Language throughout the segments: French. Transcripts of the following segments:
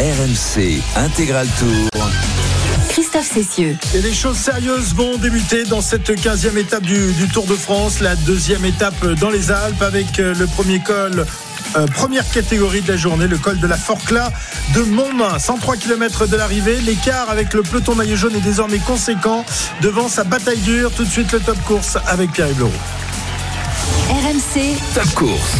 RMC Intégral Tour. Christophe Cessieux. Et les choses sérieuses vont débuter dans cette 15e étape du, du Tour de France, la deuxième étape dans les Alpes avec euh, le premier col euh, première catégorie de la journée, le col de la Forclaz de Montmain. 103 km de l'arrivée. L'écart avec le peloton maillot jaune est désormais conséquent devant sa bataille dure. Tout de suite, le top course avec Pierre-Yves Leroux. RMC, Top course.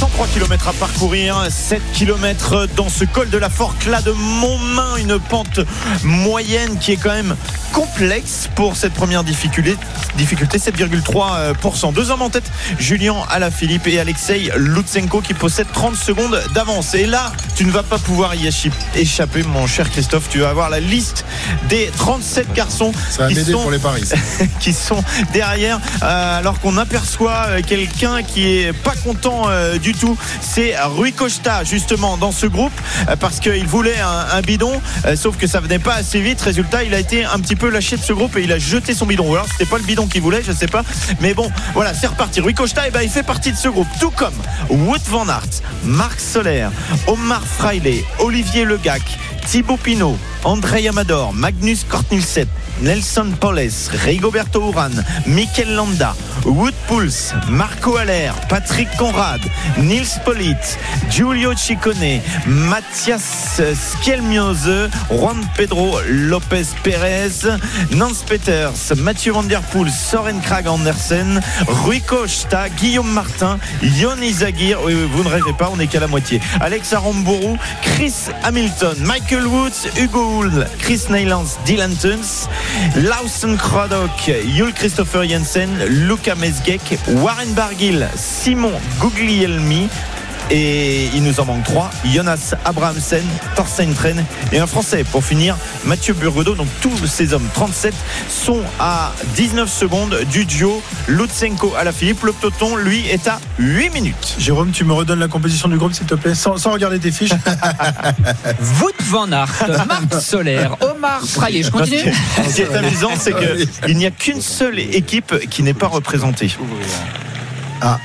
103 km à parcourir, 7 km dans ce col de la Forclaz de Montmain, une pente moyenne qui est quand même complexe pour cette première difficulté, difficulté 7,3%. Deux hommes en tête, Julien Alaphilippe et Alexei Lutsenko qui possèdent 30 secondes d'avance. Et là, tu ne vas pas pouvoir y échapper, mon cher Christophe. Tu vas avoir la liste des 37 garçons Ça va qui m'aider sont pour les paris. qui sont derrière euh, alors qu'on aperçoit euh, qui est pas content euh, du tout c'est Rui Costa justement dans ce groupe euh, parce qu'il voulait un, bidon euh, sauf que ça venait pas assez vite. Résultat il a été un petit peu lâché de ce groupe et il a jeté son bidon. Ou alors c'était pas le bidon qu'il voulait je sais pas. Mais bon voilà c'est reparti. Rui Costa eh ben, il fait partie de ce groupe tout comme Wout van Aert Marc Soler Omar Fraile Olivier Legac Thibaut Pinot André Amador Magnus Kortnilset Nelson Poles, Rigoberto Uran, Mikel Landa, Wood Pulse, Marco Aller, Patrick Conrad, Nils Polit, Giulio Ciccone, Mathias Skelmiose, Juan Pedro Lopez Pérez, Nance Peters, Mathieu Van Der Poel, Soren Krag Andersen, Rui Costa, Guillaume Martin, Yon Izagir, oui, vous ne rêvez pas, on n'est qu'à la moitié, Alex Aramburu, Chris Hamilton, Michael Woods, Hugo Hull, Chris Neylands, Dylan Tuns, Lawson Craddock, Yul Christopher Jensen, Luca Mesgek, Warren Barguil, Simon Guglielmi. Et il nous en manque trois Jonas Abrahamsen, Thorstein Tren et un Français pour finir, Mathieu Burgodeau. Donc tous ces hommes, 37, sont à 19 secondes du duo Lutsenko à la Philippe. Le peloton, lui, est à 8 minutes. Jérôme, tu me redonnes la composition du groupe, s'il te plaît, sans, sans regarder tes fiches. Wout van Aert, Marc Soler, Omar Fraile. Je continue Ce qui est amusant, c'est qu'il n'y a qu'une seule équipe qui n'est pas représentée. Ah,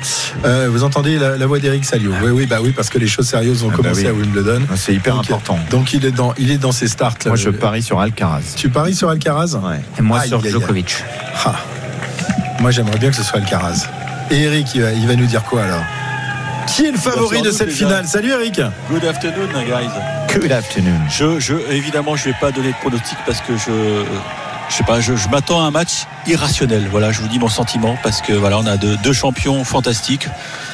euh, vous entendez la, la voix d'Eric Salio Oui, oui, bah oui, parce que les choses sérieuses vont Ah bah commencer oui. à Wimbledon. C'est hyper Donc, important. Donc il est dans, il est dans ses starts. là. Moi, je parie sur Alcaraz. Tu paries sur Alcaraz Ouais. Et moi sur. Djokovic. Ah. Moi, j'aimerais bien que ce soit Alcaraz. Et Eric, il va, il va nous dire quoi alors? Qui est le favori de cette finale? Salut Eric Good afternoon, guys. Good afternoon. Je, je, évidemment, je vais pas donner de pronostic parce que je, je sais pas, je, m'attends à un match irrationnel. Voilà, je vous dis mon sentiment parce que voilà, on a deux, champions fantastiques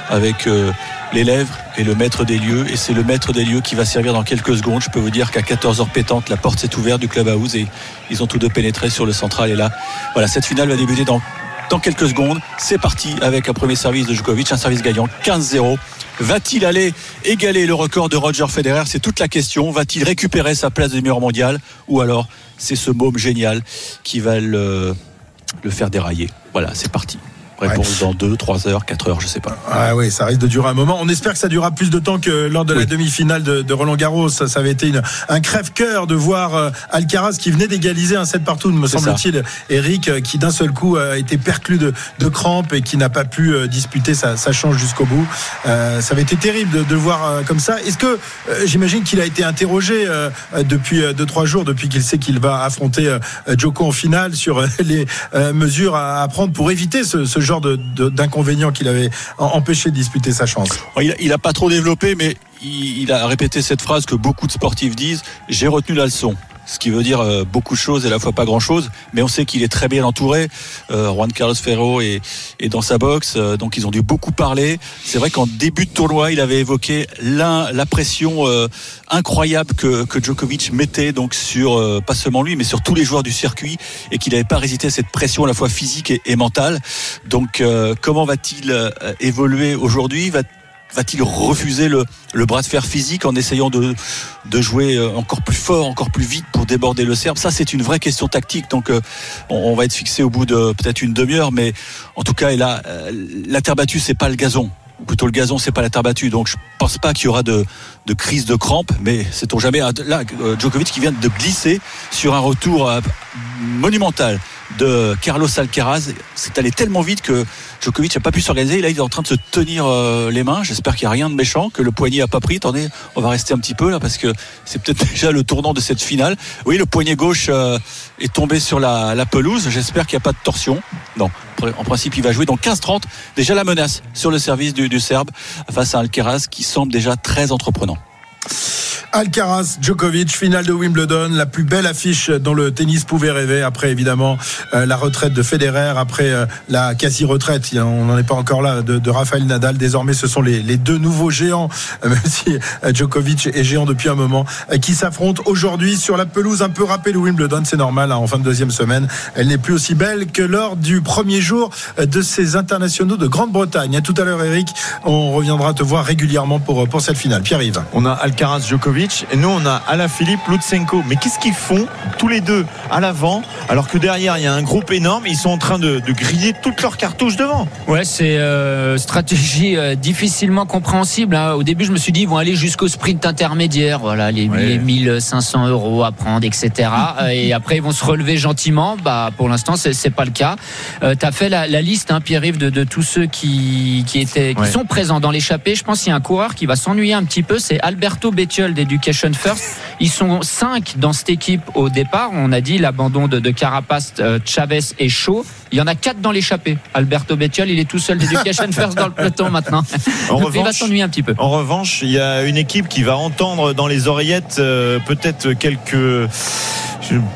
avec euh, l'élève et le maître des lieux. Et c'est le maître des lieux qui va servir dans quelques secondes. Je peux vous dire qu'à 14h pétante, la porte s'est ouverte du club house et ils ont tous deux pénétré sur le central. Et là, voilà, cette finale va débuter dans, dans quelques secondes. C'est parti avec un premier service de Djokovic, un service gagnant 15-0. Va-t-il aller égaler le record de Roger Federer? C'est toute la question. Va-t-il récupérer sa place de numéro mondial? Ou alors c'est ce môme génial qui va le faire dérailler Voilà, c'est parti. Réponse dans 2, 3 heures, 4 heures, je sais pas. Ah oui, ça risque de durer un moment. On espère que ça durera plus de temps que lors de la demi-finale de, de Roland Garros. Ça, ça avait été une- un crève-cœur de voir euh, Alcaraz qui venait d'égaliser un set partout, me semble-t-il. Eric, euh, qui d'un seul coup a été perclus de, de crampes et qui n'a pas pu euh, disputer sa, sa chance jusqu'au bout. Euh, ça avait été terrible de, de le voir euh, comme ça. Est-ce que euh, j'imagine qu'il a été interrogé euh, euh, depuis 2-3 jours, depuis qu'il sait qu'il va affronter euh, Joko en finale sur euh, les euh, mesures à, à prendre pour éviter ce, ce genre de- de- d'inconvénients qu'il avait empêché de disputer sa chance. Bon, Il, il a pas trop développé, mais il a répété cette phrase que beaucoup de sportifs disent j'ai retenu la leçon. Ce qui veut dire euh, beaucoup de choses et à la fois pas grand chose, mais on sait qu'il est très bien entouré. Euh, Juan Carlos Ferro est, dans sa boxe, euh, donc ils ont dû beaucoup parler. C'est vrai qu'en début de tournoi, il avait évoqué l'un- la pression incroyable que, que Djokovic mettait donc sur pas seulement lui, mais sur tous les joueurs du circuit, et qu'il n'avait pas résisté à cette pression à la fois physique et, mentale. Donc comment va-t-il évoluer aujourd'hui? Va-t-il refuser le, bras de fer physique en essayant de, jouer euh, encore plus fort, encore plus vite pour déborder le Serbe? Ça, c'est une vraie question tactique. Donc, euh, on, va être fixé au bout de peut-être une demi-heure, mais en tout cas, là, euh, la terre battue, c'est pas le gazon. Plutôt le gazon, c'est pas la terre battue. Donc, je pense pas qu'il y aura de, de crise de crampe, mais sait-on jamais. Ah, Là, Djokovic qui vient de glisser sur un retour euh, monumental de Carlos Alcaraz. C'est allé tellement vite que Djokovic n'a pas pu s'organiser. Là, il est en train de se tenir euh, les mains. J'espère qu'il n'y a rien de méchant, que le poignet n'a pas pris. Attendez, on va rester un petit peu là parce que c'est peut-être déjà le tournant de cette finale. Oui, le poignet gauche euh, est tombé sur la, pelouse. J'espère qu'il n'y a pas de torsion. Non, en principe, il va jouer. Donc 15-30, déjà la menace sur le service du, du Serbe face à Alcaraz qui semble déjà très entreprenant. Alcaraz, Djokovic, finale de Wimbledon, la plus belle affiche dont le tennis pouvait rêver. Après, évidemment, euh, la retraite de Federer, après euh, la quasi-retraite, on n'en est pas encore là, de, de Rafael Nadal. Désormais, ce sont les, deux nouveaux géants, même si euh, Djokovic est géant depuis un moment, qui s'affrontent aujourd'hui sur la pelouse un peu râpée de Wimbledon. C'est normal, hein, en fin de deuxième semaine. Elle n'est plus aussi belle que lors du premier jour de ces internationaux de Grande-Bretagne. À tout à l'heure, Eric. On reviendra te voir régulièrement pour, pour cette finale. Pierre-Yves. On a Alcaraz, Djokovic et nous on a Alaphilippe, Lutsenko. Mais qu'est-ce qu'ils font tous les deux à l'avant alors que derrière il y a un groupe énorme Ils sont en train de, de griller toutes leurs cartouches devant? Ouais, c'est euh, stratégie euh, difficilement compréhensible. hein. Au début, je me suis dit, ils vont aller jusqu'au sprint intermédiaire. Voilà, les, les 1500 euros à prendre, etc. Et après, ils vont se relever gentiment. Bah, pour l'instant, c'est c'est pas le cas. Euh, tu as fait la, la liste, hein, Pierre-Yves, de, de tous ceux qui, qui, étaient, qui Ouais. sont présents dans l'échappée. Je pense qu'il y a un coureur qui va s'ennuyer un petit peu. C'est Alberto Bettiol d'Education First. Ils sont cinq dans cette équipe au départ. On a dit l'abandon de, de Carapace, euh, Chavez et Shaw. Il y en a quatre dans l'échappée. Alberto Bettiol, il est tout seul d'Education First dans le peloton maintenant. En Donc, il va revanche- s'ennuyer un petit peu. En revanche, il y a une équipe qui va entendre dans les oreillettes euh, peut-être quelques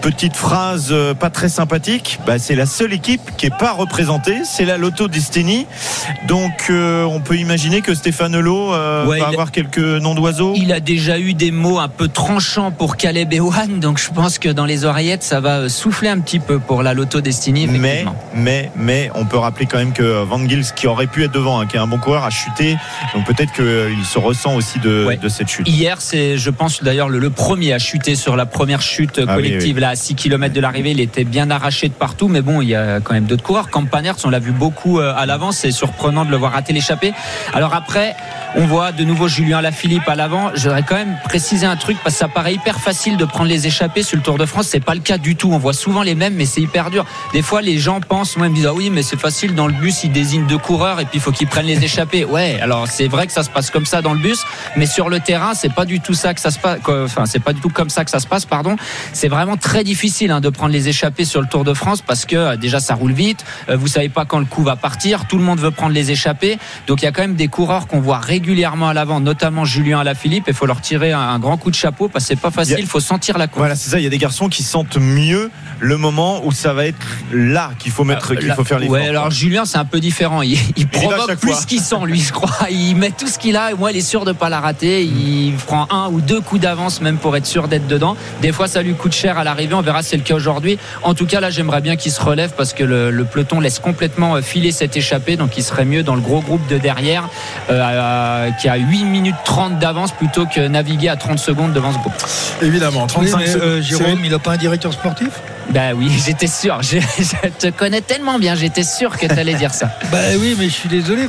petites phrases euh, pas très sympathiques. Bah, c'est la seule équipe qui est pas représentée, c'est la Lotto Destiny. Donc euh, on peut imaginer que Stéphane Hulot euh, Ouais, va avoir quelques noms d'oiseaux. Il a déjà eu des mots un peu tranchants pour Caleb Ewan, donc je pense que dans les oreillettes, ça va euh, souffler un petit peu pour la Loto Destiny. Mais, mais, mais, on peut rappeler quand même que Van Gils, qui aurait pu être devant, hein, qui est un bon coureur, a chuté. Donc peut-être qu'il se ressent aussi de, Ouais. de cette chute. Hier, c'est, je pense d'ailleurs, le, le premier à chuter sur la première chute Ah oui, là, à 6 km de l'arrivée. Il était bien arraché de partout, mais bon, il y a quand même d'autres coureurs. Campanert, on l'a vu beaucoup euh, à l'avant. C'est surprenant de le voir rater l'échappée. Alors après, on voit de nouveau Julien Lafilippe à l'avant. J'aurais quand même précisé un truc parce que ça paraît hyper facile de prendre les échappées sur le Tour de France. C'est pas le cas du tout. On voit souvent les mêmes, mais c'est hyper dur. Des fois, les gens pensent, même disent, ah oui, mais c'est facile dans le bus, ils désignent deux coureurs et puis il faut qu'ils prennent les échappées. Ouais, alors c'est vrai que ça se passe comme ça dans le bus, mais sur le terrain, c'est pas du tout ça que ça se passe. Enfin, c'est pas du tout comme ça que ça se passe, pardon. C'est vraiment très difficile hein, de prendre les échappées sur le Tour de France parce que euh, déjà ça roule vite. euh, vous savez pas quand le coup va partir. Tout le monde veut prendre les échappées. Donc il y a quand même des coureurs qu'on voit régulièrement à l'avant, notamment Julien Alaphilippe. Il faut leur tirer un, un grand coup de chapeau parce que c'est pas facile. Il a- Il faut sentir la course. Voilà, c'est ça. Il y a des garçons qui sentent mieux le moment où ça va être là qu'il faut mettre, qu'il Là- faut faire l'effort. Ouais, alors Julien, c'est un peu différent. Il, il à provoque plus qu'il sent, lui, je crois. Il met tout ce qu'il a. Et moi, il est sûr de pas la rater. Il prend un ou deux coups d'avance, même pour être sûr d'être dedans. Des fois, ça lui coûte cher à l'arrivée. On verra si c'est le cas aujourd'hui. En tout cas, là, j'aimerais bien qu'il se relève parce que le, le peloton laisse complètement euh, filer cette échappée. Donc, il serait mieux dans le gros groupe de derrière, euh, euh, qui a 8 minutes 30 d'avance plutôt que naviguer à 30 secondes devant ce groupe. Évidemment, Oui, 35 mais, secondes. euh, Jérôme, il n'a pas un directeur sportif? Bah oui, j'étais sûr. Je, te connais tellement bien. J'étais sûr que tu allais dire ça. Bah oui, mais je suis désolé,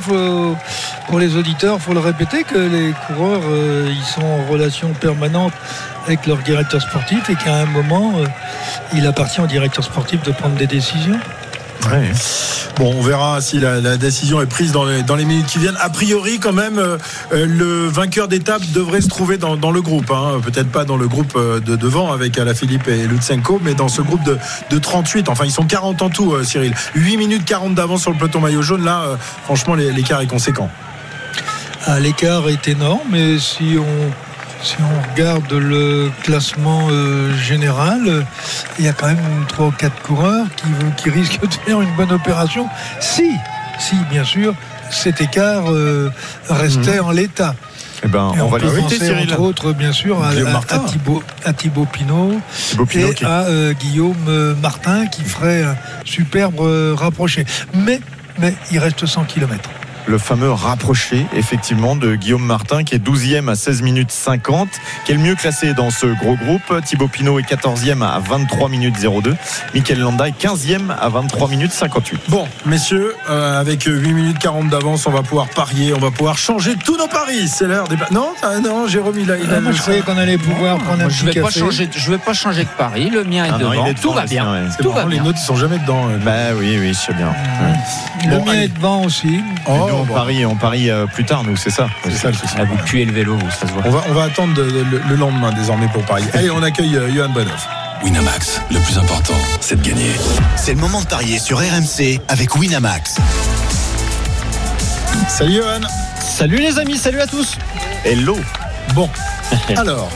pour les auditeurs, faut le répéter que les coureurs, euh, ils sont en relation permanente avec leur directeur sportif et qu'à un moment, euh, il appartient au directeur sportif de prendre des décisions. Ouais. Bon, on verra si la, la décision est prise dans les, dans les minutes qui viennent. A priori, quand même, euh, euh, le vainqueur d'étape devrait se trouver dans, dans le groupe. hein. Peut-être pas dans le groupe euh, de devant avec Alaphilippe et Lutsenko, mais dans ce groupe de, de 38. Enfin, ils sont 40 en tout, euh, Cyril. 8 minutes 40 d'avance sur le peloton maillot jaune. Là, euh, franchement, l'écart est conséquent. Ah, L'écart est énorme, mais si on, si on regarde le classement euh, général, il y a quand même trois ou quatre coureurs qui, qui risquent de faire une bonne opération. Si, si, bien sûr, cet écart euh, restait en l'état. Eh ben, on, on, va peut penser Cyril. entre autres, bien sûr, à, Thibaut, à Thibaut Pinot Thibaut Pinot et qui- à euh, Guillaume Martin qui ferait un superbe rapproché. Mais, mais il reste 100 km. Le fameux rapproché, effectivement, de Guillaume Martin, qui est 12e à 16 minutes 50, qui est le mieux classé dans ce gros groupe? Thibaut Pinot est 14e à 23 minutes 02. Michael Landa est 15e à 23 minutes 58. Bon, messieurs, euh, avec 8 minutes 40 d'avance, on va pouvoir parier, on va pouvoir changer tous nos paris. C'est l'heure des. pa- Non, ah, non, Jérôme, il a. Il a Ah, moi, je croyais qu'on allait pouvoir prendre un je petit vais pas café. changer, je vais pas changer de pari. Le mien est Ah non, devant. est Tout devant, va le bien. sien, ouais. C'est Tout marrant, va les bien. nôtres, ils sont jamais dedans. euh. Bah oui, oui, je sais bien. Le Bon, mien allez. est devant aussi. Oh, on parie, on parie euh, plus tard, nous, c'est ça. c'est ça le souci. Vous puez le vélo, vous, ça se voit. On va, on va attendre de- de- le, le lendemain désormais pour parier. Allez, on accueille euh, Johan Bonhoff. Winamax, le plus important, c'est de gagner. C'est le moment de parier sur RMC avec Winamax. Salut Johan. Salut les amis, salut à tous. Hello. Bon, alors,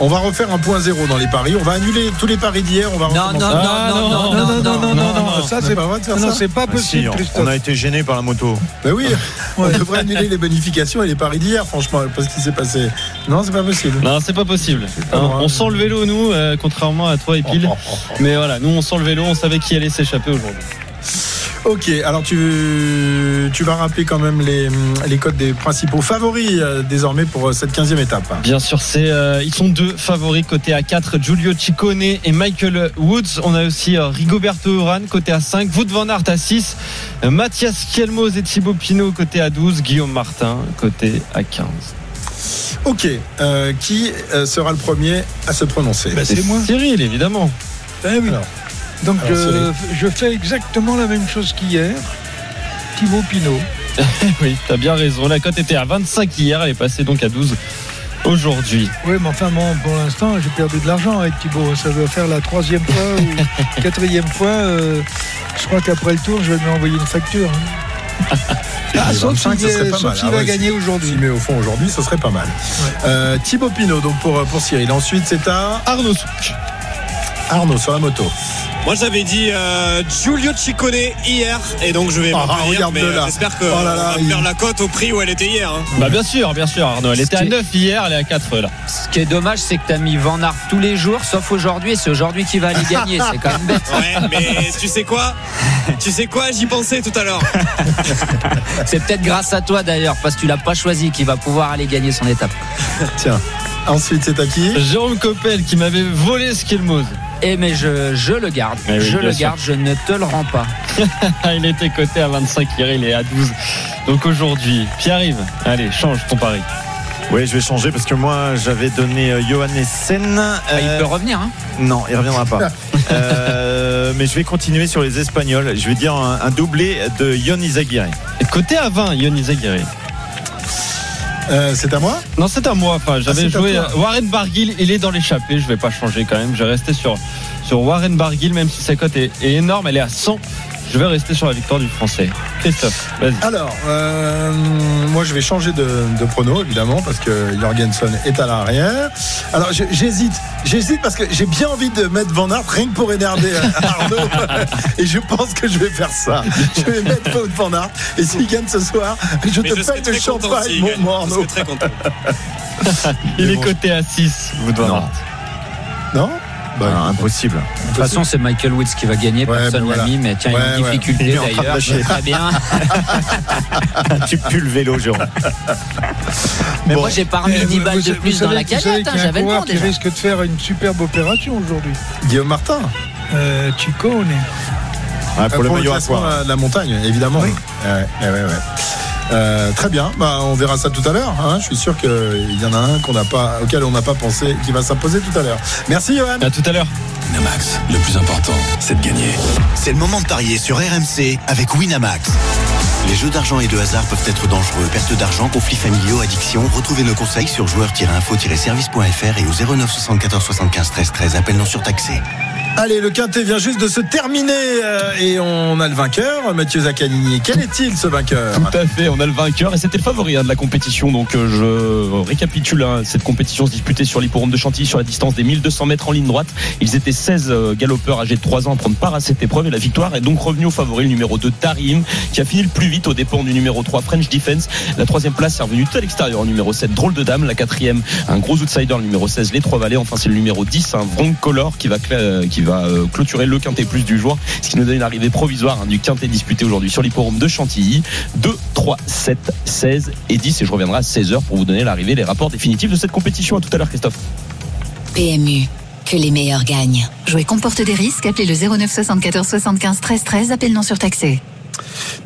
on va refaire un point zéro dans les paris. On va annuler tous les paris d'hier. On va Non, non, Ah, non, non, non, Non, non, non, non, non, non, ça C'est pas vrai de faire non, ça c'est pas Ah, si, possible, on- on a été gêné par la moto. Ben oui, on devrait annuler les bonifications et les paris d'hier, franchement, parce qu'il s'est passé. Non, c'est pas possible. Non, c'est pas possible. pas Hein, on sent le vélo, nous, euh, contrairement à toi et Pile. Oh, oh, oh. Mais voilà, nous, on sent le vélo, on savait qui allait s'échapper aujourd'hui. Ok, alors tu, tu vas rappeler quand même les, les codes des principaux favoris euh, désormais pour euh, cette 15e étape. Bien sûr, c'est euh, ils sont deux favoris côté à 4, Giulio Ciccone et Michael Woods. On a aussi euh, Rigoberto Urán côté à 5, Wout van Aert à 6, euh, Mathias Kielmos et Thibaut Pinot côté à 12, Guillaume Martin côté à 15. Ok, euh, qui sera le premier à se prononcer? Bah, c'est moi. Cyril, évidemment. Eh oui. Alors. Donc euh, je fais exactement la même chose qu'hier. Thibaut Pinot. Oui, t'as bien raison. La cote était à 25 hier, elle est passée donc à 12 aujourd'hui. Oui, mais enfin, bon, pour l'instant, j'ai perdu de l'argent avec Thibaut. Ça doit faire la troisième fois ou quatrième fois. euh, je crois qu'après le tour, je vais lui envoyer une facture. hein. Ah, Les sauf 25, s'il ce serait pas sauf mal. s'il Ah va ouais, gagner aujourd'hui. Met au fond aujourd'hui, ce serait pas mal. Euh, Thibaut Pinot, donc pour, pour Cyril. Ensuite, c'est à Arnaud Souk. Arnaud sur la moto. Moi j'avais dit euh, Giulio Ciccone hier et donc je vais Ah, regarde-le mais là. j'espère qu'on Oh là là, va il- faire la cote au prix où elle était hier. hein. Bah bien sûr, bien sûr Arnaud. Elle était à qui est- 9 hier, elle est à 4 là. Ce qui est dommage, c'est que tu as mis Van Aert tous les jours, sauf aujourd'hui, et c'est aujourd'hui qu'il va aller gagner. C'est quand même bête. Ouais, mais tu sais quoi? Tu sais quoi? J'y pensais tout à l'heure. C'est peut-être grâce à toi d'ailleurs, parce que tu l'as pas choisi, qu'il va pouvoir aller gagner son étape. Tiens. Ensuite, c'est à qui? Jérôme Coppel qui m'avait volé ce Skilmos. Et mais je, je le garde. Eh oui, je le sûr. garde, je ne te le rends pas. il était coté à 25 hier, il est à 12. Donc aujourd'hui, Pierre-Yves, allez, change ton pari. Oui, je vais changer parce que moi, j'avais donné euh, Johannessen. Ah, il Euh, peut revenir. Hein. Non, il reviendra pas. Euh, mais je vais continuer sur les Espagnols. Je vais dire un, un doublé de Yon Izaguirre. Côté à 20, Yon Izaguirre. Euh, C'est à moi? Non, c'est à moi. Enfin, j'avais à joué euh, Warren Barguil. Il est dans l'échappée. Je vais pas changer quand même. Je vais rester sur, sur Warren Barguil, même si sa cote est, est énorme. Elle est à 100. Je vais rester sur la victoire du Français. Christophe, vas-y. Alors, euh, moi je vais changer de, de prono évidemment parce que Jorgensen est à l'arrière. Alors j'hésite, j'hésite parce que j'ai bien envie de mettre Van Aert rien que pour énerver euh, Arnaud et je pense que je vais faire ça. Je vais mettre Wout Van Aert et s'il gagne ce soir, je Mais te paye le champagne mon, mon Je Arnaud. très content. Il Mais est bon, coté à 6. Vous devez Non. avoir. Non? Bah, Ah, impossible. De toute façon, c'est Michael Woods qui va gagner. Ouais, Personne l'a voilà. mis, mais tiens, il y a une ouais. difficulté d'ailleurs. lâcher. Très bien. tu pues le vélo, Jérôme. Mais Bon. moi, j'ai pas remis Eh, 10 vous- balles de plus dans la cagnotte. hein, J'avais le coureur temps qui déjà. risque de faire une superbe opération aujourd'hui. Guillaume Martin Euh, Ciccone. Ouais, pour Euh, le pour maillot à classement poids. de la, de la montagne évidemment. Oui. Ouais, ouais, ouais, ouais. Euh, très bien, bah, on verra ça tout à l'heure. hein. Je suis sûr qu'il y en a un qu'on n'a pas, auquel on n'a pas pensé, qui va s'imposer tout à l'heure. Merci Johan. À tout à l'heure. Winamax, le plus important, c'est de gagner. C'est le moment de parier sur RMC avec Winamax. Les jeux d'argent et de hasard peuvent être dangereux. Perte d'argent, conflits familiaux, addiction. Retrouvez nos conseils sur joueurs-info-service.fr et au 09 74 75 13 13. Appel non surtaxé. Allez, le quintet vient juste de se terminer euh, et on a le vainqueur, Mathieu Zaccanini. Quel est-il ce vainqueur Tout à fait, on a le vainqueur et c'était le favori hein, de la compétition. Donc euh, je récapitule hein, cette compétition se disputait sur l'hipporome de Chantilly sur la distance des 1200 mètres en ligne droite. Ils étaient 16 euh, galopeurs âgés de 3 ans à prendre part à cette épreuve et la victoire est donc revenue au favori le numéro 2 Tarim qui a fini le plus vite au dépens du numéro 3 French Defense. La troisième place est revenue tout à l'extérieur numéro 7 Drôle de Dame. La quatrième un gros outsider le numéro 16 Les Trois Vallées. Enfin c'est le numéro 10 un Vrong Color qui va, qui va euh, clôturer le quintet plus du jour. Ce qui nous donne une arrivée provisoire hein, du quintet disputé aujourd'hui sur l'hipporome de Chantilly. 2, 3, 3, 7, 16 et 10. Et je reviendrai à 16h pour vous donner l'arrivée, les rapports définitifs de cette compétition. À tout à l'heure, Christophe. PMU. Que les meilleurs gagnent. Jouer comporte des risques. Appelez le 09 74 75 13 13. Appel non surtaxé.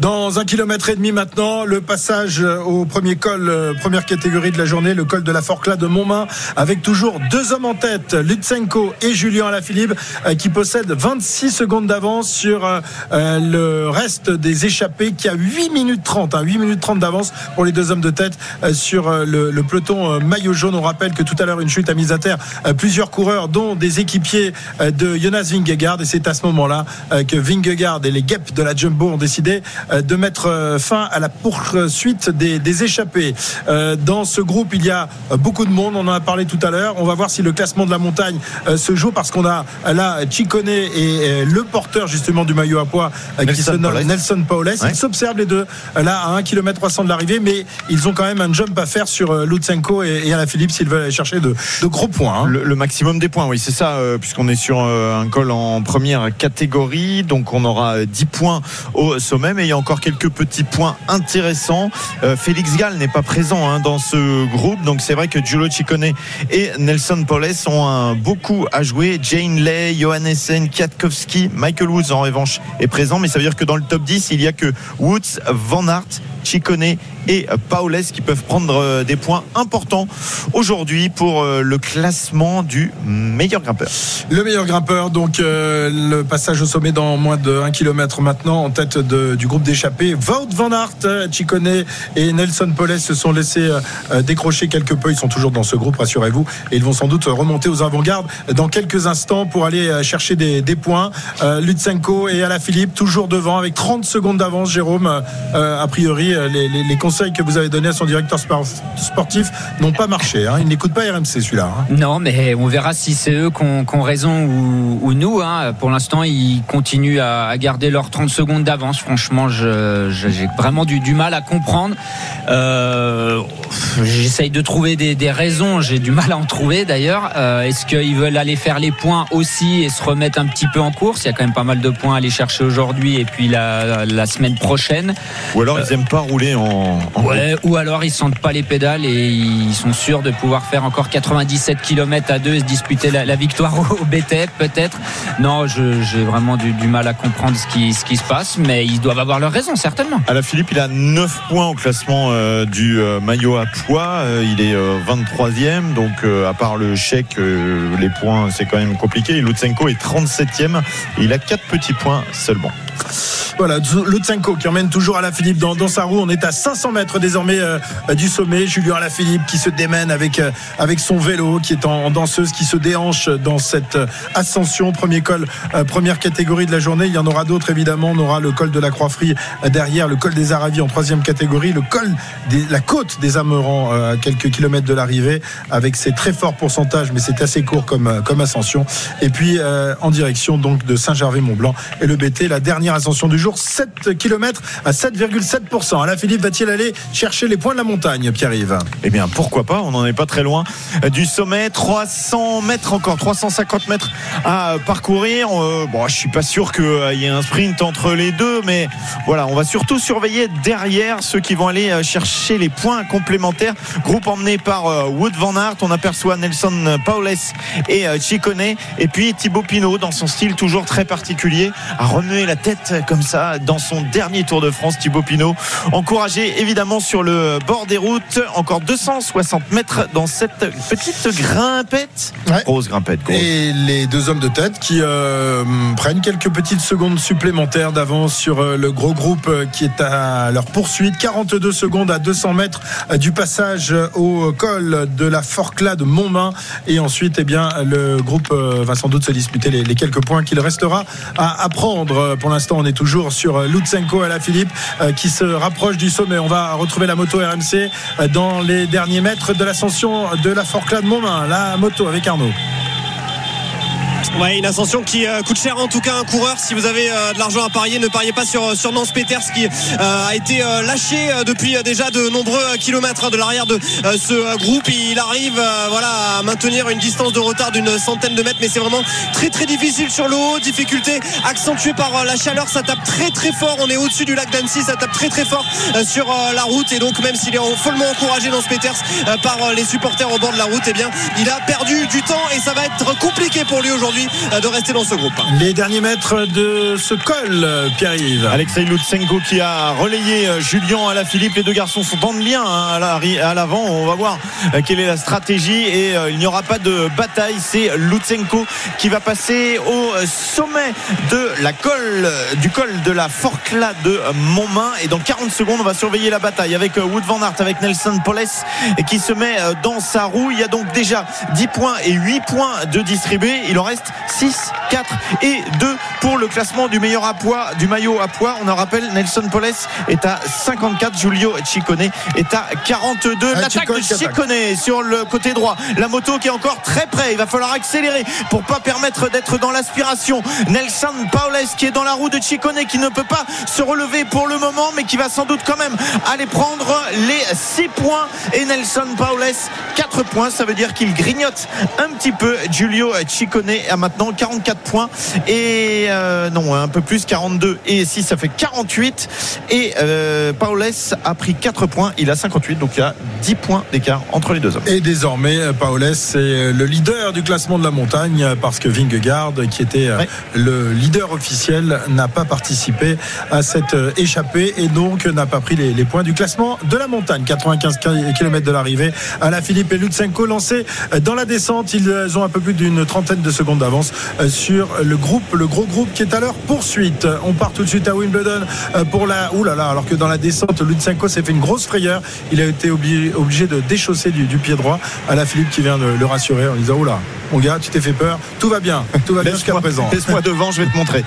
Dans un kilomètre et demi maintenant, le passage au premier col, euh, première catégorie de la journée, le col de la Forclaz de Montmain, avec toujours deux hommes en tête, Lutsenko et Julien Alaphilippe, euh, qui possèdent 26 secondes d'avance sur euh, euh, le reste des échappés, qui a 8 minutes 30, hein, 8 minutes 30 d'avance pour les deux hommes de tête euh, sur euh, le, peloton euh, maillot jaune. On rappelle que tout à l'heure, une chute a mis à terre euh, plusieurs coureurs, dont des équipiers euh, de Jonas Vingegaard, et c'est à ce moment-là euh, que Vingegaard et les guêpes de la Jumbo ont décidé euh, de mettre euh, fin à la poursuite des, des échappés. Euh, Dans ce groupe, il y a beaucoup de monde. On en a parlé tout à l'heure. On va voir si le classement de la montagne se joue parce qu'on a là Chicone et le porteur justement du maillot à poids euh, qui Nelson se nomme Paulès. Nelson Paulès. Ouais. Ils s'observent les deux là à 1 km 300 de l'arrivée, mais ils ont quand même un jump à faire sur Lutsenko et, et Alaphilippe s'ils veulent aller chercher de, de gros points. hein. Le, le maximum des points, oui, c'est ça, puisqu'on est sur un col en première catégorie, donc on aura euh, 10 points au sommet, mais il y a encore quelques petits points intéressants. Euh, Félix Gall n'est pas présent hein, dans ce groupe, donc c'est vrai que Giulio Ciccone et Nelson Poles ont beaucoup à jouer. Jane Lay, Johannessen, Kwiatkowski, Michael Woods en revanche est présent, mais ça veut dire que dans le top 10, il y a que Woods, Van Aert, Ciccone et Paules qui peuvent prendre euh, des points importants aujourd'hui pour euh, le classement du meilleur grimpeur. Le meilleur grimpeur, donc euh, le passage au sommet dans moins de 1 km maintenant en tête du groupe d'échappés. Wout van Aert, Chicone et Nelson Poles se sont laissés décrocher quelque peu. Ils sont toujours dans ce groupe, rassurez-vous. Et ils vont sans doute remonter aux avant-gardes dans quelques instants pour aller chercher des, points. Lutsenko et Alaphilippe toujours devant avec 30 secondes d'avance, Jérôme. A priori, euh, les, les- les conseils que vous avez donnés à son directeur spor- sportif n'ont pas marché. hein. Il n'écoute pas RMC celui-là. hein. Non, mais on verra si c'est eux qui ont, raison ou, ou nous. hein. Pour l'instant, ils continuent à, à garder leurs 30 secondes d'avance. Franchement, j'ai vraiment du, du mal à comprendre. Euh, J'essaye de trouver des, des raisons. J'ai du mal à en trouver d'ailleurs. Euh, Est-ce qu'ils veulent aller faire les points aussi et se remettre un petit peu en course? Il y a quand même pas mal de points à aller chercher aujourd'hui et puis la, la semaine prochaine. Ou alors ils aiment pas rouler en, en Ouais, ou alors ils sentent pas les pédales et ils sont sûrs de pouvoir faire encore 97 km à deux et se disputer la, la victoire au, BTF peut-être. Non, j'ai vraiment du, du mal à comprendre ce qui, ce qui se passe, mais ils doivent avoir leur raison certainement. À la Philippe, il a 9 points au classement euh, du euh, maillot à poids. Euh, il est euh, 23e, donc à part le chèque, les points, c'est quand même compliqué. Lutsenko est 37e. Et il a 4 petits points seulement. Voilà, Lutsenko qui emmène toujours Alaphilippe dans, dans sa roue. On est à 500 mètres désormais euh, du sommet. Julien Alaphilippe qui se démène avec, euh, son vélo, qui est en, danseuse, qui se déhanche dans cette euh, ascension. Premier col, première catégorie de la journée. Il y en aura d'autres évidemment. On aura le col de la Croix-Frie derrière, le col des Aravis en troisième catégorie, le col la côte des Amerans euh, à quelques kilomètres de l'arrivée, avec ses très forts pourcentages, mais c'est assez court comme, ascension. Et puis en direction donc de Saint-Gervais-Mont-Blanc et le BT, la dernière ascension du jour, 7 km à 7,7%. Alain Philippe va-t-il aller chercher les points de la montagne, Pierre-Yves? Eh bien, pourquoi pas On n'en est pas très loin du sommet. 300 mètres encore, 350 mètres à parcourir. Euh, bon, je suis pas sûr qu'il y ait un sprint entre les deux, mais voilà, on va surtout surveiller derrière ceux qui vont aller euh, chercher les points complémentaires. Groupe emmené par euh, Wood Van Aert. On aperçoit Nelson Paules et euh, Chicone. Et puis Thibaut Pinot, dans son style toujours très particulier, a remué la tête comme ça dans son dernier Tour de France. Thibaut Pinot, encouragé évidemment sur le bord des routes. Encore 260 mètres dans cette petite grimpette. Ouais. Grosse grimpette, grosse. Et les deux hommes de tête qui euh, prennent quelques petites secondes supplémentaires d'avance sur euh, le gros groupe euh, qui est à leur poursuite. 42 secondes à 200 mètres du passage au col de la Forclaz de Montmain. Et ensuite, eh bien, le groupe va sans doute se disputer les, les quelques points qu'il restera à, à prendre. Pour l'instant, on est toujours sur euh, Lutsenko à la Philippe euh, qui se rapproche du sommet. On va retrouver la moto RMC euh, dans les derniers mètres de l'ascension de la Forclaz de Montmain. La moto avec Arnaud. Ouais, une ascension qui euh, coûte cher en tout cas un coureur. Si vous avez euh, de l'argent à parier, ne pariez pas sur, sur Nance Peters qui euh, a été euh, lâché euh, depuis euh, déjà de nombreux euh, kilomètres hein, de l'arrière de euh, ce euh, groupe. Il arrive euh, voilà, à maintenir une distance de retard d'une centaine de mètres, mais c'est vraiment très très difficile sur le haut. Difficulté accentuée par euh, la chaleur. Ça tape très très fort. On est au-dessus du lac d'Annecy. Ça tape très très fort euh, sur euh, la route. Et donc même s'il est follement encouragé Nance Peters euh, par euh, les supporters au bord de la route, eh bien il a perdu du temps et ça va être compliqué pour lui aujourd'hui euh, de rester dans ce groupe. Les derniers mètres de ce col, Pierre-Yves. Alexei Lutsenko qui a relayé euh, Julien Alaphilippe. Les deux garçons sont dans le lien hein, à la- à l'avant. On va voir euh, quelle est la stratégie et il n'y aura pas de bataille. C'est Lutsenko qui va passer au sommet de la colle, du col de la Forcla de Montmain. Et dans 40 secondes, on va surveiller la bataille avec Wood Van Aert, avec Nelson Poles qui se met dans sa roue. Il y a donc déjà 10 points et 8 points de distribués. Il en reste 6, 4 et 2 pour le classement du meilleur à poids, du maillot à poids. On en rappelle, Nelson Poles est à 54, Giulio Ciccone est à 42. Ah, L'attaque de. Ciccone sur le côté droit. La moto qui est encore très près. Il va falloir accélérer pour pas permettre d'être dans l'aspiration. Nelson Paules qui est dans la roue de Ciccone qui ne peut pas se relever pour le moment, mais qui va sans doute quand même aller prendre les 6 points. Et Nelson Paules, 4 points. Ça veut dire qu'il grignote un petit peu. Giulio Ciccone a maintenant 44 points. Et euh, non, un peu plus, 42. Et 6, ça fait 48. Et euh, Paules a pris 4 points. Il a 58. Donc il y a 10 points d'écart entre les deux hommes. Et désormais, euh, Paoles, c'est euh, le leader du classement de la montagne parce que Vingegaard, qui était le leader officiel, n'a pas participé à cette échappée et donc n'a pas pris les, les points du classement de la montagne. 95 km de l'arrivée. Alain Philippe et Lutsenko lancés dans la descente. Ils ont un peu plus d'une trentaine de secondes d'avance euh, sur le groupe, le gros groupe qui est à leur poursuite. On part tout de suite à Wimbledon euh, pour la. Ouh là là, alors que dans la descente, Lutsenko s'est fait une grosse frayeur. Il a été obligé, de déchausser du, du pied droit. Alain Philippe qui vient de le rassurer en disant Oula, mon gars, tu t'es fait peur. Tout va bien. Tout va bien jusqu'à présent. laisse-moi devant, je vais te montrer.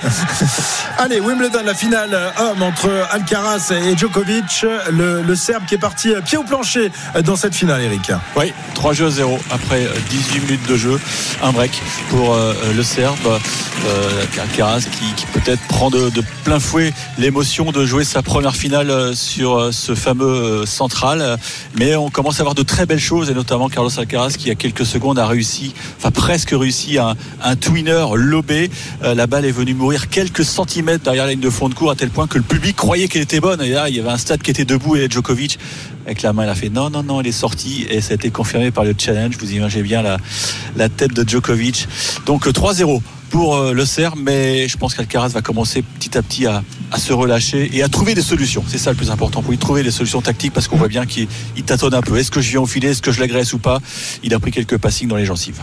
Allez, Wimbledon, la finale euh, homme entre Alcaraz et Djokovic. Le, le Serbe qui est parti euh, pied au plancher euh, dans cette finale, Eric. Oui, 3 jeux à 0 après euh, 18 minutes de jeu. Un break pour euh, le Serbe. Euh, Alcaraz qui, qui peut-être prend de, de plein fouet l'émotion de jouer sa première finale euh, sur euh, ce fameux euh, central. Euh, Mais on commence à voir de très belles choses et notamment Carlos Alcaraz qui, il y a quelques secondes, a réussi, enfin presque réussi un, un twinner lobé. Euh, la balle est venue mourir quelques centimètres derrière la ligne de fond de cours à tel point que le public croyait qu'elle était bonne. Et il y avait un stade qui était debout et Djokovic avec la main, il a fait non, non, non, elle est sortie et ça a été confirmé par le challenge. Vous imaginez bien la, tête de Djokovic. Donc euh, 3-0 pour euh, le Serbe, mais je pense qu'Alcaraz va commencer petit à petit à, se relâcher et à trouver des solutions. C'est ça le plus important pour lui trouver des solutions tactiques parce qu'on voit bien qu'il il tâtonne un peu. Est-ce que je viens au filet Est-ce que je l'agresse ou pas? Il a pris quelques passings dans les gencives.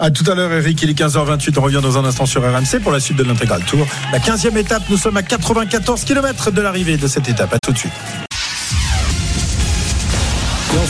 À tout à l'heure, Eric. Il est 15h28. On revient dans un instant sur RMC pour la suite de l'intégral tour. La 15e étape. Nous sommes à 94 km de l'arrivée de cette étape. À tout de suite.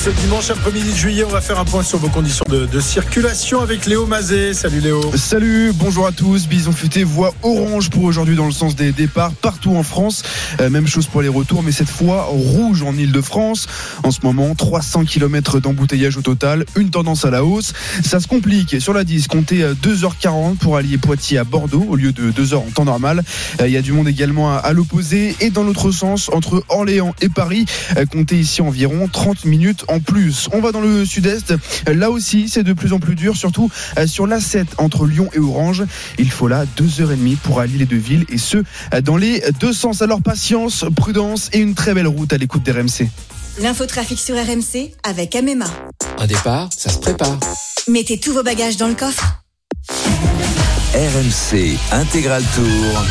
Ce dimanche après-midi de juillet, on va faire un point sur vos conditions de, circulation avec Léo Mazet. Salut Léo. Salut, bonjour à tous. Bison futé voie orange pour aujourd'hui dans le sens des départs partout en France. Euh, même chose pour les retours, mais cette fois rouge en Ile-de-France. En ce moment, 300 km d'embouteillage au total, une tendance à la hausse. Ça se complique. Sur la 10, comptez euh, 2h40 pour allier Poitiers à Bordeaux au lieu de 2h en temps normal. Euh, Il y a du monde également à, à l'opposé et dans l'autre sens entre Orléans et Paris. euh, Comptez ici environ 30 minutes en plus. On va dans le sud-est. Là aussi, c'est de plus en plus dur, surtout euh, sur l'A7 entre Lyon et Orange. Il faut là deux heures et demie pour allier les deux villes et ce euh, dans les deux sens. Alors patience, prudence et une très belle route à l'écoute d'RMC. L'infotrafic sur RMC avec Amema. Un départ, ça se prépare. Mettez tous vos bagages dans le coffre. RMC Intégral Tour.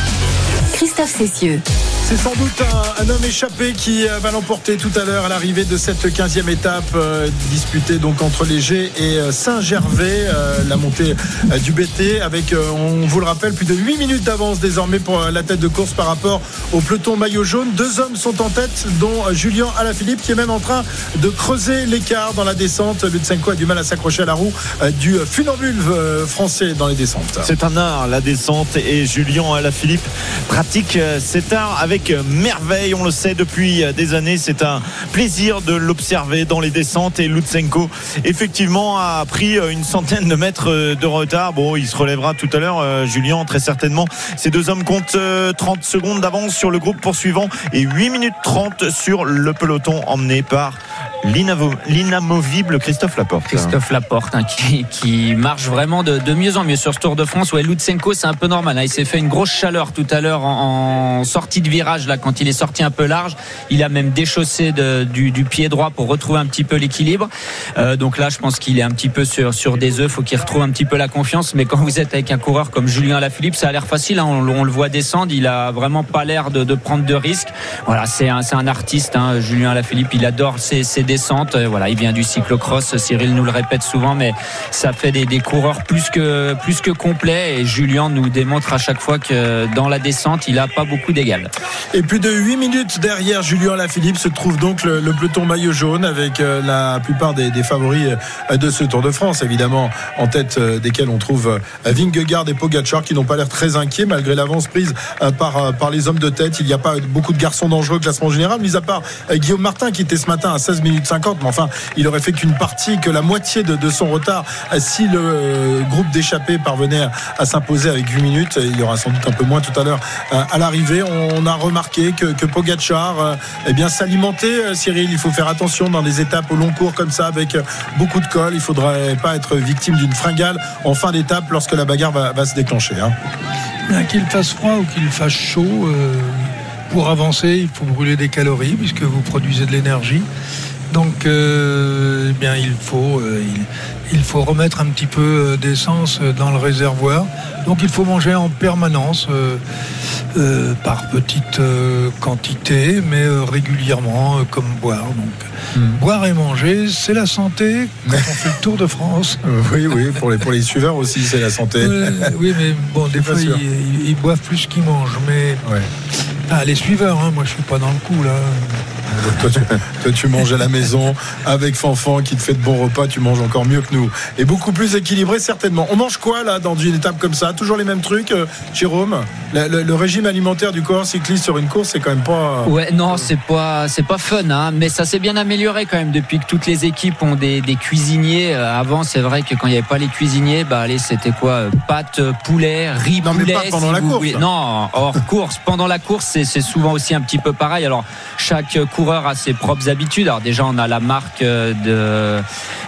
Christophe Cessieux. C'est sans doute un, homme échappé qui euh, va l'emporter tout à l'heure à l'arrivée de cette 15e étape euh, disputée donc entre Léger et euh, Saint-Gervais, la montée du BT avec, on vous le rappelle, plus de 8 minutes d'avance désormais pour la tête de course par rapport au peloton maillot jaune. Deux hommes sont en tête, dont Julien Alaphilippe qui est même en train de creuser l'écart dans la descente. Lutsenko a du mal à s'accrocher à la roue du funambule français dans les descentes. C'est un art la descente et Julien Alaphilippe pratique cet art avec merveille. On le sait depuis des années. C'est un plaisir de l'observer dans les descentes. Et Lutsenko, effectivement, a pris une centaine de mètres de retard. Bon, il se relèvera tout à l'heure, euh, Julien, très certainement. Ces deux hommes comptent 30 secondes d'avance sur le groupe poursuivant et 8 minutes 30 sur le peloton emmené par l'inamovible Christophe Laporte. Christophe Laporte hein, qui, qui, marche vraiment de, de, mieux en mieux sur ce Tour de France. Ouais, Lutsenko, c'est un peu normal. Hein. Il s'est fait une grosse chaleur tout à l'heure en, en, sortie de virage là quand il est sorti un peu large. Il a même déchaussé du, pied droit pour retrouver un petit peu l'équilibre. Euh, donc là, je pense qu'il est un petit peu sur, sur des œufs. Faut qu'il retrouve un petit peu la confiance. Mais quand vous êtes avec un coureur comme Julien Lafilippe, ça a l'air facile. Hein. On, le voit descendre. Il a vraiment pas l'air de, prendre de risques. Voilà, c'est un, artiste. Hein. Julien Lafilippe, il adore ses, descentes. Euh, voilà, il vient du cyclocross. Cyril nous le répète souvent, mais ça fait des, coureurs plus que plus que complets. Et Julien nous démontre à chaque fois que dans la descente, il a pas beaucoup d'égal. Et plus de 8 minutes derrière Julien Lafilippe se trouve donc le, peloton maillot jaune avec euh, la plupart des, favoris euh, de ce Tour de France, évidemment en tête desquels on trouve Vingegaard et Pogacar qui n'ont pas l'air très inquiets malgré l'avance prise par par les hommes de tête. Il n'y a pas beaucoup de garçons dangereux au classement général, mis à part Guillaume Martin qui était ce matin à 16 minutes 50 mais enfin il aurait fait qu'une partie, que la moitié de, son retard si le euh, groupe d'échappés parvenait à, s'imposer avec 8 minutes. Il y aura sans doute un peu moins tout à l'heure euh, à l'arrivée. On a remarqué que, que Pogacar euh, eh bien s'alimentait, Cyril. Il faut faire attention dans des étapes au long cours comme ça avec beaucoup de cols. Il faudrait pas être victime d'une fringale en fin d'étape lorsque la bagarre va, se déclencher. Hein. Qu'il fasse froid ou qu'il fasse chaud. Euh, pour avancer, il faut brûler des calories puisque vous produisez de l'énergie. Donc, euh, eh bien, il faut, euh, il, faut remettre un petit peu d'essence dans le réservoir. Donc, il faut manger en permanence, euh, euh par petite quantité, mais régulièrement, comme boire. Donc, mmh. boire et manger, c'est la santé quand on fait le Tour de France. oui, oui, pour les, pour les suiveurs aussi, c'est la santé. oui, mais bon, des fois, ils, ils, ils, boivent plus qu'ils mangent. Mais ouais. ah, les suiveurs, hein, moi, je suis pas dans le coup là. Toi tu, toi, tu, manges à la maison avec Fanfan qui te fait de bons repas, tu manges encore mieux que nous. Et beaucoup plus équilibré, certainement. On mange quoi, là, dans une étape comme ça? Toujours les mêmes trucs, euh, Jérôme? Le, le, le, régime alimentaire du coureur cycliste sur une course, c'est quand même pas. Ouais, non, c'est pas, c'est pas fun, hein, mais ça s'est bien amélioré quand même depuis que toutes les équipes ont des, des cuisiniers. Euh, avant, c'est vrai que quand il n'y avait pas les cuisiniers, bah, allez, c'était quoi euh, Pâtes, poulet, riz, non, poulet. Mais pas pendant si la course. Non, hors course. Pendant la course, c'est souvent aussi un petit peu pareil. Alors, chaque coureur a ses propres habitudes. Alors déjà, on a la marque de,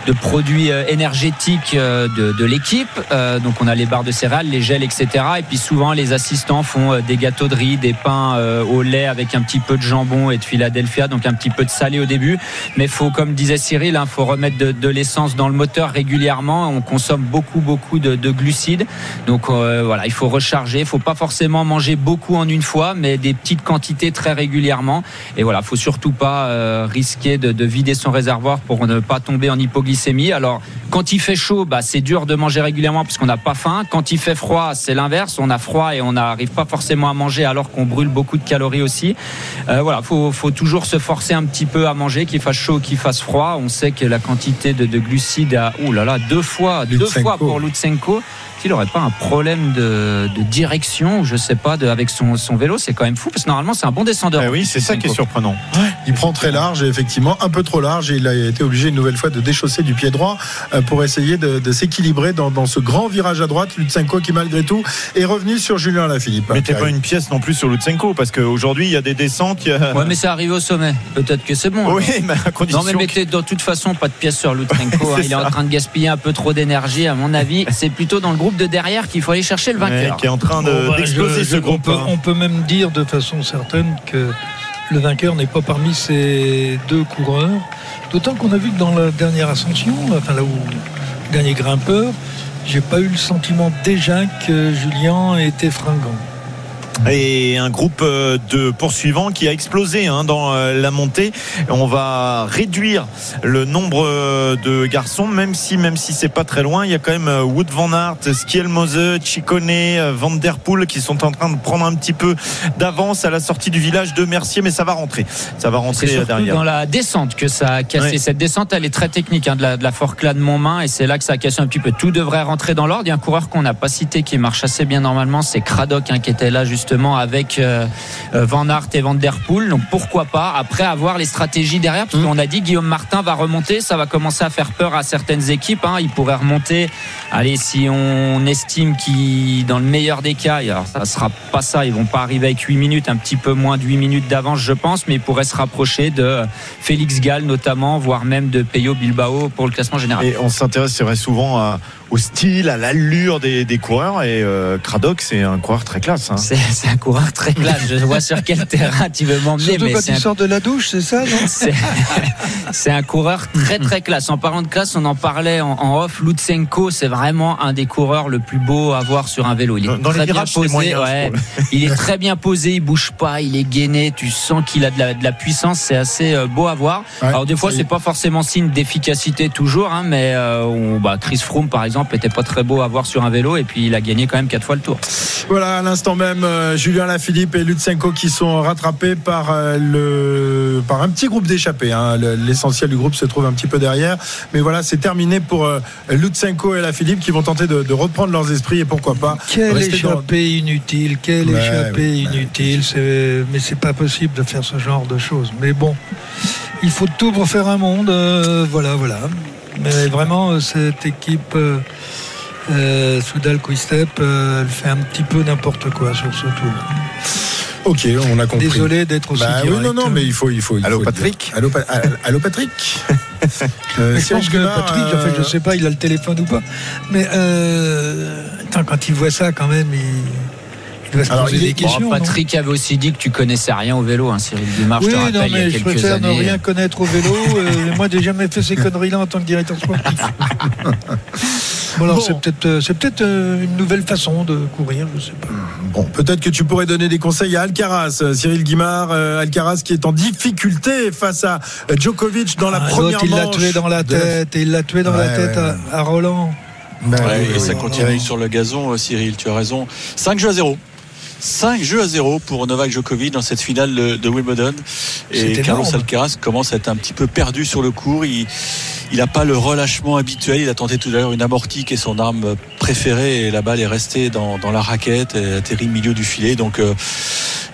de produits énergétiques de, de l'équipe. Euh, donc on a les barres de céréales, les gels, etc. Et puis souvent, les assistants font des gâteaux de riz, des pains au lait avec un petit peu de jambon et de Philadelphia, donc un petit peu de salé au début. Mais faut, comme disait Cyril, hein, faut remettre de, l'essence dans le moteur régulièrement. On consomme beaucoup, beaucoup de, de glucides. Donc euh, voilà, il faut recharger. Il faut pas forcément manger beaucoup en une fois, mais des petites quantités très régulièrement. Et voilà, faut surtout pas euh, risquer de, de, vider son réservoir pour ne pas tomber en hypoglycémie. Alors, quand il fait chaud, bah, c'est dur de manger régulièrement parce qu'on n'a pas faim. Quand il fait froid, c'est l'inverse. On a froid et on n'arrive pas forcément à manger alors qu'on brûle beaucoup de calories aussi. Euh, voilà, faut, faut toujours se forcer un petit peu à manger, qu'il fasse chaud, qu'il fasse froid. On sait que la quantité de, de glucides a, ouh là là, deux fois, deux fois pour Lutsenko s'il n'aurait pas un problème de, de, direction je sais pas de, avec son, son vélo c'est quand même fou parce que normalement c'est un bon descendeur eh oui c'est ça qui est surprenant ouais. Il prend très large et effectivement un peu trop large et il a été obligé une nouvelle fois de déchausser du pied droit pour essayer de, de s'équilibrer dans, dans, ce grand virage à droite Lutsenko qui malgré tout est revenu sur Julien Lafilippe mais t'es pas une pièce non plus sur Lutsenko parce qu'aujourd'hui il y a des descentes a... ouais mais c'est arrivé au sommet peut-être que c'est bon oui mais à condition non mais mettez de toute façon pas de pièce sur Lutsenko hein. il est en train de gaspiller un peu trop d'énergie à mon avis c'est plutôt dans le groupe de derrière qu'il faut aller chercher le vainqueur. Ouais, qui est en train d'exploser de, je, ce groupe. On peut, on peut, même dire de façon certaine que le vainqueur n'est pas parmi ces deux coureurs. D'autant qu'on a vu que dans la dernière ascension, enfin là où le dernier grimpeur, j'ai pas eu le sentiment déjà que Julien était fringant et un groupe de poursuivants qui a explosé hein, dans la montée. On va réduire le nombre de garçons, même si même si c'est pas très loin. Il y a quand même Wood van Aert, Skielmose, Chicone, Van Der Poel qui sont en train de prendre un petit peu d'avance à la sortie du village de Mercier, mais ça va rentrer. Ça va rentrer c'est derrière. Dans la descente que ça a cassé. Cette descente, elle est très technique hein, de la, de la Forclaz de Montmain et c'est là que ça a cassé un petit peu. Tout devrait rentrer dans l'ordre. Il y a un coureur qu'on n'a pas cité qui marche assez bien normalement, c'est Cradoc hein, qui était là juste avec euh, euh, Van Aert et Van Der Poel. Donc pourquoi pas après avoir les stratégies derrière, parce qu'on a dit Guillaume Martin va remonter, ça va commencer à faire peur à certaines équipes. hein. Il pourrait remonter. Allez, si on estime qu'il, dans le meilleur des cas, alors ça sera pas ça, ils vont pas arriver avec 8 minutes, un petit peu moins de 8 minutes d'avance, je pense, mais il pourrait se rapprocher de Félix Gall notamment, voire même de Peyo Bilbao pour le classement général. Et on s'intéresse, c'est vrai, souvent à- au style, à l'allure des, des coureurs. Et euh, Craddock, c'est un coureur très classe. hein. C'est un coureur très classe. Je vois sur quel terrain tu veux m'emmener, Surtout mais quand un sort de la douche, c'est ça, non C'est- un coureur très très classe. En parlant de classe, on en parlait en, en off. Lutsenko, c'est vraiment un des coureurs le plus beau à voir sur un vélo. Il est Dans- dans les très bien posé. ouais. Il est très bien posé. Il bouge pas. Il est gainé. Tu sens qu'il a de la, de la puissance. C'est assez euh, beau à voir. Ouais. Alors des fois, c'est pas forcément signe d'efficacité toujours, hein, mais euh, on- bah, Chris Froome par exemple était pas très beau à voir sur un vélo et puis il a gagné quand même quatre fois le tour. Voilà, à l'instant même, euh, Julien Lafilippe et Lutsenko qui sont rattrapés par, euh, le, par un petit groupe d'échappés. hein. Le- L'essentiel du groupe se trouve un petit peu derrière. Mais voilà, c'est terminé pour euh, Lutsenko et Lafilippe qui vont tenter de, de reprendre leurs esprits et pourquoi pas Quelle dans- échappée inutile, quelle Ouais, échappée ouais, ouais. inutile. c'est- Mais c'est pas possible de faire ce genre de choses. Mais bon, il faut tout pour faire un monde. euh, voilà, voilà. Mais vraiment, euh, cette équipe euh, euh, Soudal Quick-Step, euh, elle fait un petit peu n'importe quoi sur ce tour. Ok, on a compris. Désolé d'être aussi Bah oui, non, non, mais il faut, il faut. il Allô, faut Patrick. Allô, Pa- allô, Patrick. Euh, Mais je pense que Patrick, en fait, je sais pas, il a le téléphone ou pas. Mais euh, attends, quand il voit ça, quand même, il, il Alors, poser il des questions. Bon, Patrick avait aussi dit que tu connaissais rien au vélo, hein, Cyril Dumas. Oui, je te non, rappelle, il y a mais je préfère ne rien connaître au vélo. Euh, moi, j'ai jamais fait ces conneries-là en tant que directeur sportif. Bon, alors, Bon. c'est peut-être, euh, c'est peut-être euh, une nouvelle façon de courir, je sais pas. Bon, peut-être que tu pourrais donner des conseils à Alcaraz, euh, Cyril Guimard, euh, Alcaraz qui est en difficulté face à euh, Djokovic dans la Ah, première l'autre, il l'a manche tué dans la tête, et il l'a tué dans la tête ouais, à- À, Roland. Ben Ouais, oui, et ça continue oui. sur le gazon, euh, Cyril, tu as raison. 5 jeux à 0. 5 jeux à 0 pour Novak Djokovic dans cette finale de Wimbledon. Et Carlos énorme. Alcaraz commence à être un petit peu perdu sur le cours. Il il n'a pas le relâchement habituel. Il a tenté tout à l'heure une amortie qui est son arme préférée et la balle est restée dans, dans la raquette et atterri au milieu du filet. Donc euh,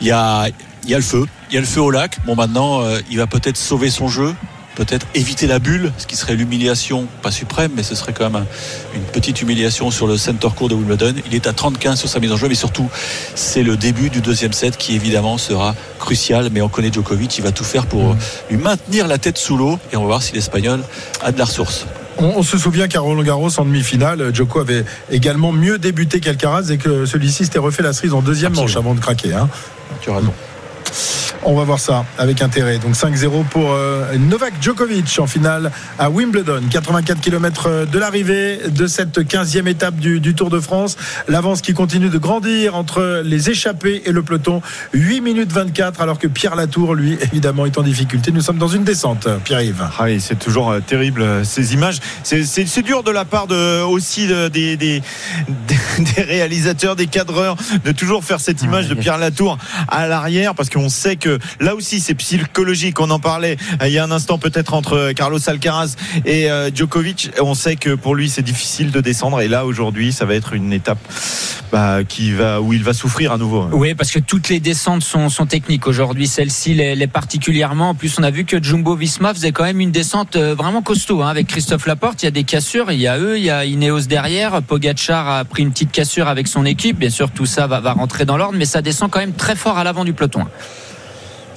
il y, a, il y a le feu. Il y a le feu au lac. Bon maintenant, euh, il va peut-être sauver son jeu. Peut-être éviter la bulle, ce qui serait l'humiliation, pas suprême, mais ce serait quand même un- une petite humiliation sur le center court de Wimbledon. Il est à 30-15 sur sa mise en jeu, mais surtout, c'est le début du deuxième set qui évidemment sera crucial. Mais on connaît Djokovic, il va tout faire pour euh, lui maintenir la tête sous l'eau et on va voir si l'Espagnol a de la ressource. On, on se souvient qu'à Roland Garros en demi-finale, Djoko avait également mieux débuté qu'Alcaraz et que celui-ci s'était refait la cerise en deuxième Absolument. manche avant de craquer. hein. Tu as raison. On va voir ça avec intérêt. Donc 5-0 pour euh, Novak Djokovic en finale à Wimbledon. 84 km de l'arrivée de cette 15e étape du, du Tour de France. L'avance qui continue de grandir entre les échappés et le peloton. 8 minutes 24 alors que Pierre Latour, lui, évidemment, est en difficulté. Nous sommes dans une descente, Pierre-Yves. Ah oui, c'est toujours euh, terrible euh, ces images. C'est- dur de la part de, aussi de- des, des, des réalisateurs, des cadreurs, de toujours faire cette image de Pierre Latour à l'arrière, parce qu'on sait que là aussi c'est psychologique. On en parlait euh, il y a un instant peut-être entre Carlos Alcaraz et euh, Djokovic. On sait que pour lui c'est difficile de descendre, et là aujourd'hui ça va être une étape bah, où il va souffrir à nouveau. Oui, parce que toutes les descentes sont, techniques aujourd'hui. Celle-ci l'est particulièrement. En plus, on a vu que Jumbo Visma faisait quand même une descente euh, vraiment costaud hein, avec Christophe Laporte. Il y a des cassures, il y a eux, il y a Ineos derrière. Pogacar a pris une petite cassure avec son équipe. Bien sûr, tout ça va rentrer dans l'ordre, mais ça descend quand même très fort à l'avant du peloton.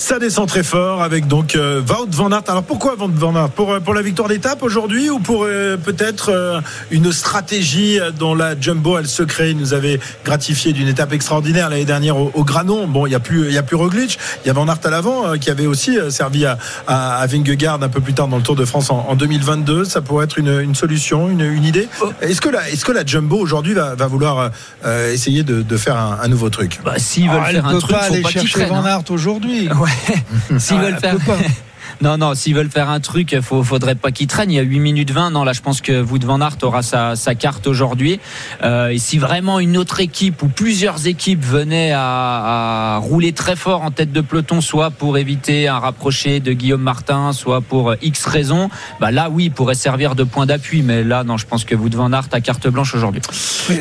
Ça descend très fort avec donc euh, Wout van Aert. Alors pourquoi Wout van Aert? Pour, euh, pour la victoire d'étape aujourd'hui ou pour euh, peut-être euh, une stratégie dont la Jumbo elle se crée Il nous avait gratifié d'une étape extraordinaire l'année dernière au, au Granon. Bon, il y a plus il y a plus Roglic, il y a Van Aert à l'avant euh, qui avait aussi euh, servi à, à, à Vingegaard un peu plus tard dans le Tour de France en, en 2022. Ça pourrait être une, une solution, une, une idée. Est-ce que la est-ce que la Jumbo aujourd'hui va, va vouloir euh, essayer de, de faire un, un nouveau truc? Bah, S'ils veulent Ah, elle faire un truc, pas faut aller pas chercher freinent. Van hein. Aert aujourd'hui. Ouais. S'ils Ah, veulent faire. Non, non, s'ils veulent faire un truc, il faudrait pas qu'ils traînent. Il y a 8 minutes 20. Non, là, je pense que Wout van Aert aura sa, sa carte aujourd'hui. Euh, et si vraiment une autre équipe ou plusieurs équipes venaient à, à, rouler très fort en tête de peloton, soit pour éviter un rapproché de Guillaume Martin, soit pour X raisons, bah là, oui, il pourrait servir de point d'appui. Mais là, non, je pense que Wout van Aert a carte blanche aujourd'hui.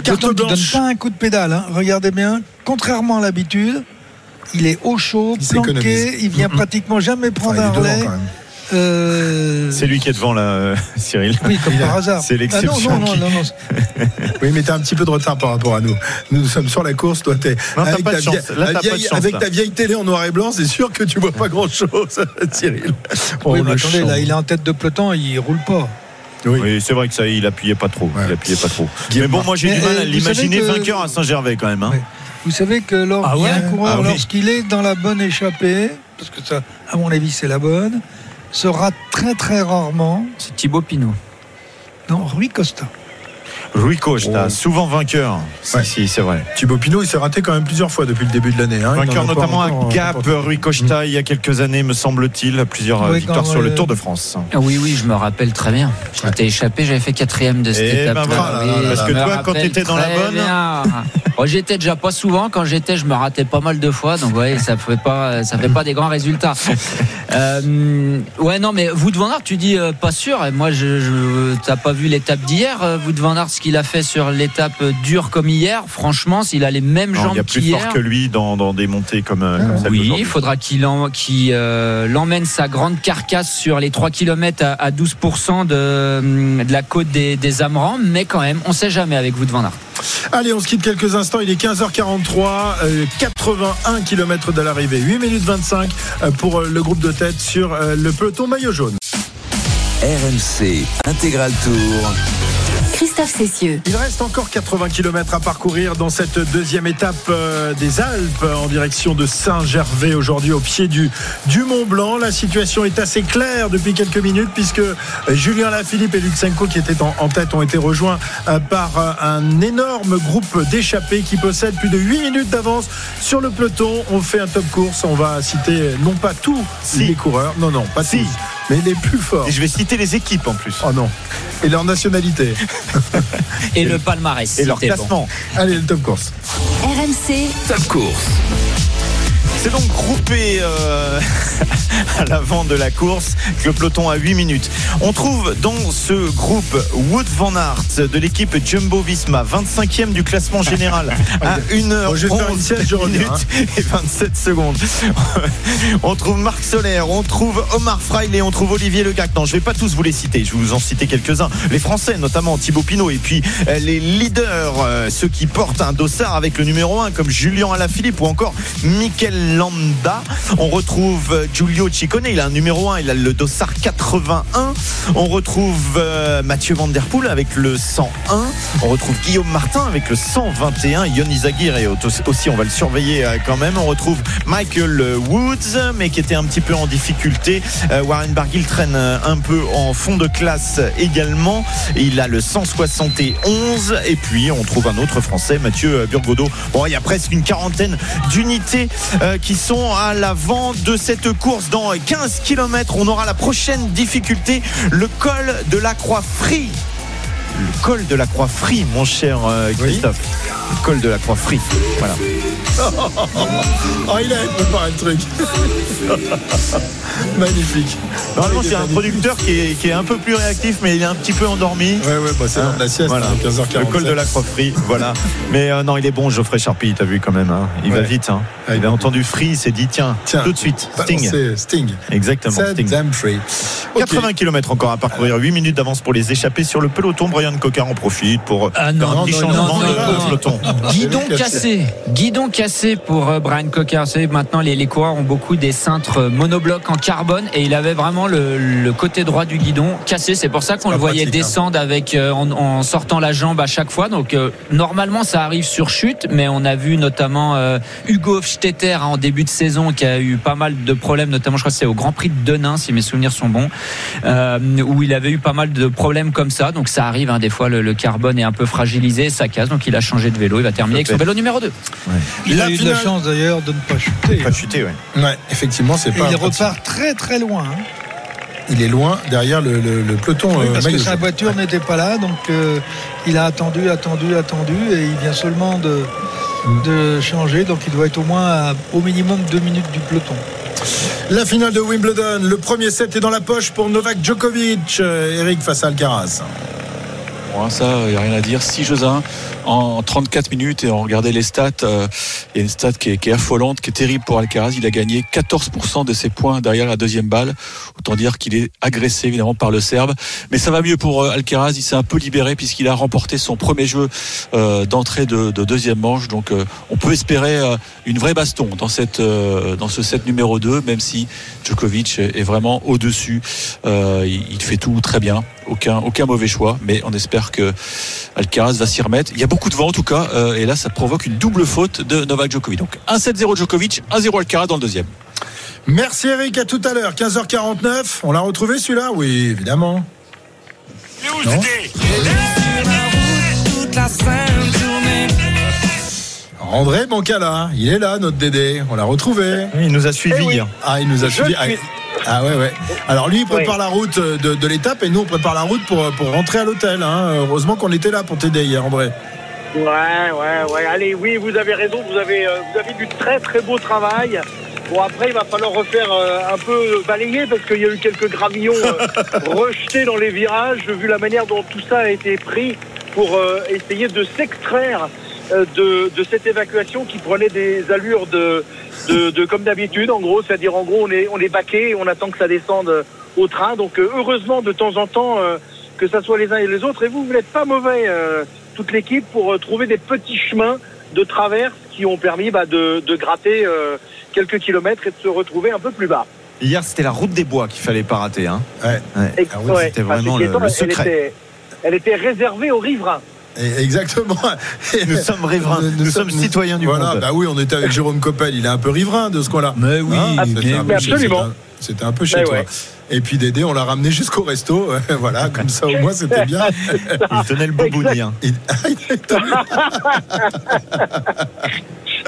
Carte blanche. donne pas un coup de pédale. Hein. Regardez bien. Contrairement à l'habitude, il est au chaud, il planqué, il vient pratiquement jamais prendre un relais. Euh... C'est lui qui est devant là, euh, Cyril. Oui, comme par hasard. C'est l'exception. Ah non, non, non, non, oui, mais t'as un petit peu de retard par rapport à nous. Nous, nous sommes sur la course, toi t'es avec, ta, vieille, là, vieille, chance, avec ta vieille télé en noir et blanc, c'est sûr que tu vois pas grand chose, Cyril. Oh, oui, mais attendez, là, il est en tête de peloton, il roule pas. Oui, oui c'est vrai que ça, il appuyait pas trop. Ouais. Il appuyait pas trop. Mais bon, moi j'ai du mal à l'imaginer vainqueur à Saint-Gervais quand même. Hein. Oui. Vous savez que lors, ah ouais un coureur, ah oui. lorsqu'il est dans la bonne échappée, parce que ça, à mon avis, c'est la bonne, se rate très très rarement. C'est Thibaut Pinot. Non, Rui Costa. Rui Costa, oh. souvent vainqueur. Si, ouais. si c'est vrai. Thibaut Pinot, il s'est raté quand même plusieurs fois depuis le début de l'année. Hein. Vainqueur notamment à Gap, Rui Costa, mmh. il y a quelques années, me semble-t-il, plusieurs oui, victoires sur le Tour de France. Ah oui, oui, je me rappelle très bien. J'étais échappé, j'avais fait quatrième de cette Et étape. Ben voilà, oui, parce que toi, quand tu étais dans la bonne. oh, j'étais déjà pas souvent. Quand j'étais, je me ratais pas mal de fois. Donc, ouais, ça fait pas, ça fait pas des grands résultats. euh, ouais, non, mais vous de Van Aert, tu dis euh, pas sûr. Et moi, je, je t'as pas vu l'étape d'hier, euh, vous de Van Aert, ce qu'il a fait sur l'étape dure comme hier. Franchement, s'il a les mêmes non, jambes Il y a plus qu'hier, fort que lui dans, dans des montées comme, euh, comme celle Oui, il faudra qu'il qu euh, l'emmène sa grande carcasse sur les 3 km à, à 12% de, de, la côte des, des Amrans. Mais quand même, on sait jamais avec vous de Van Aert. Allez, on se quitte quelques instants. Il est 15h43, euh, 81 km de l'arrivée, 8 minutes 25 pour le groupe de tête sur le peloton maillot jaune. RMC Intégral Tour. Christophe Cessieux. Il reste encore 80 km à parcourir dans cette deuxième étape euh, des Alpes en direction de Saint-Gervais aujourd'hui au pied du, du Mont Blanc. La situation est assez claire depuis quelques minutes puisque Julien Lafilippe et Lutsenko qui étaient en, en tête ont été rejoints euh, par euh, un énorme groupe d'échappés qui possède plus de 8 minutes d'avance sur le peloton. On fait un top course. On va citer non pas tous si. les coureurs, non, non, pas si. tous mais les plus forts. Et je vais citer les équipes en plus. Oh non. Et leur nationalité. et, et le palmarès. Et leur classement. Bon. Allez, le top course. RMC. Top course. C'est donc groupé euh, à l'avant de la course que le peloton a 8 minutes. On trouve dans ce groupe Wood Van Aert de l'équipe Jumbo Visma, 25e du classement général à 1 h bon, minutes hein. et 27 secondes. on trouve Marc Solaire, on trouve Omar Fraile et on trouve Olivier Legac. Non, je vais pas tous vous les citer, je vais vous en citer quelques-uns. Les Français, notamment Thibaut Pinot, et puis euh, les leaders, euh, ceux qui portent un dossard avec le numéro 1 comme Julien Alaphilippe ou encore Michael Landa. On retrouve Giulio Ciccone, il a un numéro 1, il a le dossard 81. On retrouve euh, Mathieu Van avec le 101. On retrouve Guillaume Martin avec le 121. Yon Izagir et aussi, on va le surveiller euh, quand même. On retrouve Michael Woods, mais qui était un petit peu en difficulté. Euh, Warren Barguil traîne un peu en fond de classe également. Il a le 171. Et puis, on trouve un autre Français, Mathieu Burgodeau. Bon, il y a presque une quarantaine d'unités qui sont à l'avant de cette course. Dans 15 km, on aura la prochaine difficulté, le col de la Croix Frie. Le col de la Croix Frie, mon cher Christophe. Oui. Le col de la Croix Frie. Voilà. oh, il a préparé le truc. Magnifique. Normalement, c'est un producteur qui est, qui est, un peu plus réactif, mais il est un petit peu endormi. Ouais, ouais, bah c'est hein, la sieste, voilà. 15h40. Le col de la Croix-Free, voilà. Mais euh, non, il est bon, Geoffrey Charpie, t'as vu quand même. Hein. Il ouais. va vite. Hein. Il a entendu Free, il s'est dit, tiens, tiens, tout de suite, Sting. C'est Sting. Exactement, Sting. Free. Okay. 80 km encore à parcourir, 8 minutes d'avance pour les échapper sur le peloton. Brian Cocard en profite pour ah, non, faire un petit non, changement non, de peloton. Guidon cassé. Guidon cassé pour euh, Brian Cocard. Vous savez, maintenant, les, les coureurs ont beaucoup des cintres monoblocs en carbone et il avait vraiment le, le côté droit du guidon cassé. C'est pour ça qu'on le voyait pratique, descendre hein. avec euh, en, en, sortant la jambe à chaque fois. Donc euh, normalement ça arrive sur chute, mais on a vu notamment euh, Hugo Hofstetter hein, en début de saison qui a eu pas mal de problèmes, notamment je crois que c'est au Grand Prix de Denain si mes souvenirs sont bons, euh, où il avait eu pas mal de problèmes comme ça. Donc ça arrive hein, des fois le, le, carbone est un peu fragilisé, ça casse. Donc il a changé de vélo, il va terminer avec son vélo numéro 2 ouais. Il a eu de la chance d'ailleurs de ne pas chuter. Pas chuter, ouais. Ouais, effectivement c'est pas. Il repart très très loin. Hein. il est loin derrière le, le- le peloton. Oui, euh, parce que sa voiture n'était pas là, donc euh, il a attendu, attendu, attendu, et il vient seulement de, de changer, donc il doit être au moins à, au minimum deux minutes du peloton. La finale de Wimbledon, le premier set est dans la poche pour Novak Djokovic. Euh, Eric face à Alcaraz. Bon, ça, il n'y a rien à dire. 6 jeux à 1 en 34 minutes et on regardait les stats. euh, Il y a une stat qui est, affolante, qui est terrible pour Alcaraz. Il a gagné 14% de ses points derrière la deuxième balle. Autant dire qu'il est agressé évidemment par le Serbe. Mais ça va mieux pour euh, Alcaraz. Il s'est un peu libéré puisqu'il a remporté son premier jeu euh, d'entrée de, de deuxième manche. Donc euh, on peut espérer une vraie baston dans, dans ce set numéro 2, même si Djokovic est vraiment au-dessus. Il fait tout très bien. Aucun, aucun mauvais choix. Mais on espère que Alcaraz va s'y remettre. Il y a beaucoup de vent en tout cas. euh, et là, ça provoque une double faute de Novak Djokovic. Donc 1-7-0 Djokovic, 1-0 Alcaraz dans le deuxième. Merci Eric, à tout à l'heure, 15h49. On l'a retrouvé celui-là? Oui, évidemment. Non? André Bancala, il est là, notre Dédé. On l'a retrouvé. Il nous a suivis. Eh oui. Ah, il nous a suivis. Ah, ouais, ouais. Alors lui, il prépare la route de, de l'étape et nous, on prépare la route pour, pour rentrer à l'hôtel. hein. Heureusement qu'on était là pour t'aider hier, André. Ouais, ouais, ouais. Allez, oui, vous avez raison. Vous avez, euh, vous avez du très, très beau travail. Bon, après, il va falloir refaire euh, un peu balayer parce qu'il y a eu quelques gravillons euh, rejetés dans les virages, vu la manière dont tout ça a été pris pour euh, essayer de s'extraire euh, de, de cette évacuation qui prenait des allures de, de, de comme d'habitude, en gros. C'est-à-dire, en gros, on est, on est baqué et on attend que ça descende euh, au train. Donc, euh, heureusement, de temps en temps, euh, que ça soit les uns et les autres. Et vous, vous n'êtes pas mauvais, euh, toute l'équipe, pour euh, trouver des petits chemins de traverse qui ont permis bah, de, de gratter euh, quelques kilomètres et de se retrouver un peu plus bas. Hier, c'était la route des bois qu'il fallait pas rater. Hein. Ouais. La route, ouais, c'était enfin, vraiment le, le elle secret. était- elle était réservée aux riverains. Exactement. Nous sommes riverains, nous, sommes citoyens du voilà, monde. bah oui, on était avec Jérôme Coppel, il est un peu riverain de ce coin-là. Mais oui, Hein, mais c'était un oui. peu chez- Absolument. c'était un- peu chez Mais toi. ouais. Et puis Dédé, on l'a ramené jusqu'au resto. voilà, comme ça au moins c'était bien. Il tenait le bobouni. hein. Il-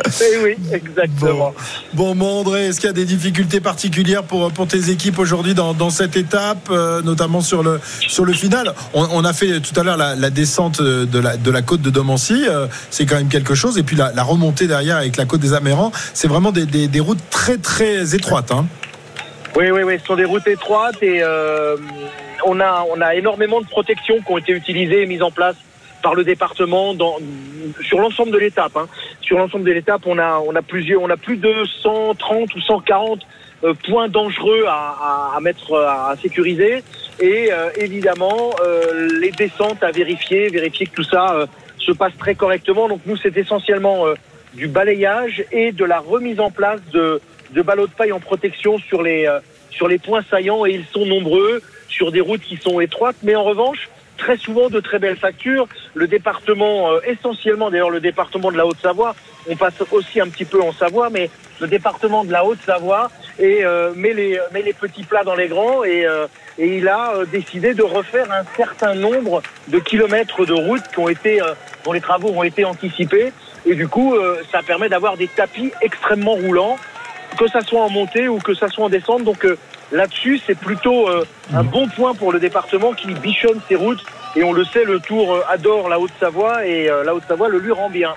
Eh oui, exactement. Bon, mon André, est-ce qu'il y a des difficultés particulières pour, pour tes équipes aujourd'hui dans, dans cette étape, euh, notamment sur le, sur le final? On, on a fait tout à l'heure la, la descente de la, de la côte de Domancy, euh, c'est quand même quelque chose. Et puis la, la remontée derrière avec la côte des Amérans, c'est vraiment des, des, des routes très très étroites. Hein. Oui, oui, oui, ce sont des routes étroites et euh, on, a, on a énormément de protections qui ont été utilisées et mises en place par le département dans, sur l'ensemble de l'étape. hein. Sur l'ensemble de l'étape, on a, on a plusieurs, on a plus de 130 ou 140 euh, points dangereux à, à, à mettre à, sécuriser et euh, évidemment euh, les descentes à vérifier, vérifier que tout ça euh, se passe très correctement. Donc nous, c'est essentiellement euh, du balayage et de la remise en place de, de ballots de paille en protection sur les, euh, sur les points saillants et ils sont nombreux sur des routes qui sont étroites, mais en revanche, très souvent de très belles factures. Le département, euh, essentiellement d'ailleurs le département de la Haute-Savoie, on passe aussi un petit peu en Savoie, mais le département de la Haute-Savoie et euh, met les petits plats dans les grands et euh, et il a euh, décidé de refaire un certain nombre de kilomètres de routes qui ont été euh, dont les travaux ont été anticipés et du coup euh, ça permet d'avoir des tapis extrêmement roulants que ça soit en montée ou que ça soit en descente donc euh, là-dessus c'est plutôt euh, un bon point pour le département qui bichonne ses routes et on le sait le Tour euh, adore la Haute-Savoie et euh, la Haute-Savoie le lui rend bien.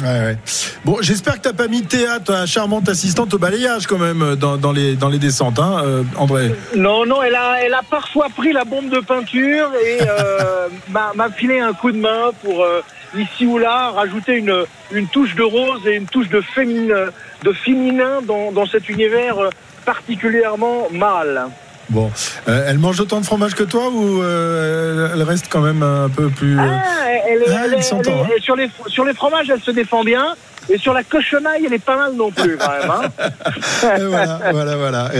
Ouais, ouais. Bon, j'espère que t'as pas mis Théa, ta charmante assistante au balayage quand même dans, dans les, dans les descentes, hein, euh, André. Non, non, elle a, elle a parfois pris la bombe de peinture et euh, m'a filé un coup de main pour euh, ici ou là rajouter une, une touche de rose et une touche de féminin, de féminin dans, dans cet univers particulièrement mâle. Bon, Euh, elle mange autant de fromage que toi ou euh, elle reste quand même un peu plus. euh, Ah, elle est, Ah, elle elle est- s'entend, elle est- sur, les, sur les fromages, elle se défend bien. Et sur la cochonaille, elle est pas mal non plus, quand même. hein. Voilà, voilà, voilà.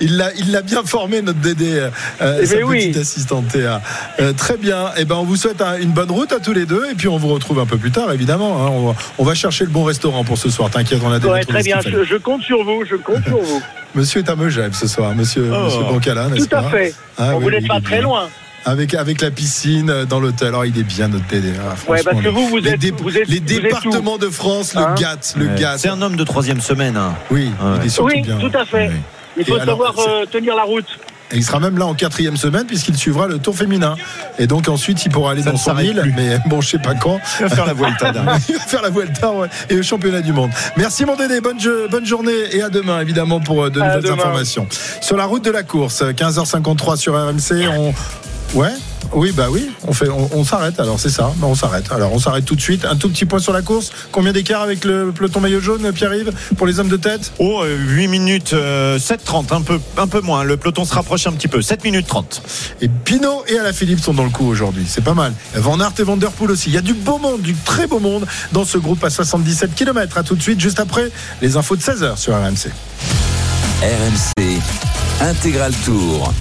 Il l'a, il l'a bien formé notre Dédé, euh, Eh sa ben oui. petite assistante Théa. Euh, très bien. Et ben, on vous souhaite un- une bonne route à tous les deux, et puis on vous retrouve un peu plus tard, évidemment. hein. On, va, on va chercher le bon restaurant pour ce soir. T'inquiète, on a déjà Ouais, très bien, je, je compte sur vous, je compte sur vous. Monsieur est à Megève ce soir, Monsieur, Oh. Monsieur Bancala, n'est-ce Tout à fait. Ah Bon, oui, oui, pas très loin. Avec, avec la piscine euh, dans l'hôtel. Alors, il est bien notre hein, Ouais, franchement, parce que les- vous, vous les êtes, dé- vous êtes, les vous êtes départements de France le Hein gâtent, le Ouais. C'est un homme de troisième semaine. hein. Oui, il est surtout Oui, bien. tout à fait. Il faut Et savoir euh, tenir la route. Et il sera même là en quatrième semaine puisqu'il suivra le Tour féminin. Et donc ensuite, il pourra aller Ça dans son île, plus. mais bon, je sais pas quand. Il va faire la Vuelta, il va faire la Vuelta ouais, et le championnat du monde. Merci mon Dédé, bonne, jeu- bonne journée et à demain évidemment pour euh, de À nouvelles demain. informations. Sur la route de la course, 15h53 sur RMC, on... Ouais oui, bah oui, on, fait, on, on s'arrête alors, c'est ça. Bah, on s'arrête. Alors, on s'arrête tout de suite. Un tout petit point sur la course. Combien d'écart avec le peloton maillot jaune, Pierre-Yves, pour les hommes de tête? Oh, euh, 8 minutes euh, 7-30, un peu, un peu moins. Le peloton se rapproche un petit peu. 7 minutes 30. Et Pinot et Alaphilippe sont dans le coup aujourd'hui. C'est pas mal. Van Aert et Van Der Poel aussi. Il y a du beau monde, du très beau monde dans ce groupe à 77 km. À tout de suite, juste après les infos de 16h sur RMC. RMC Intégral Tour.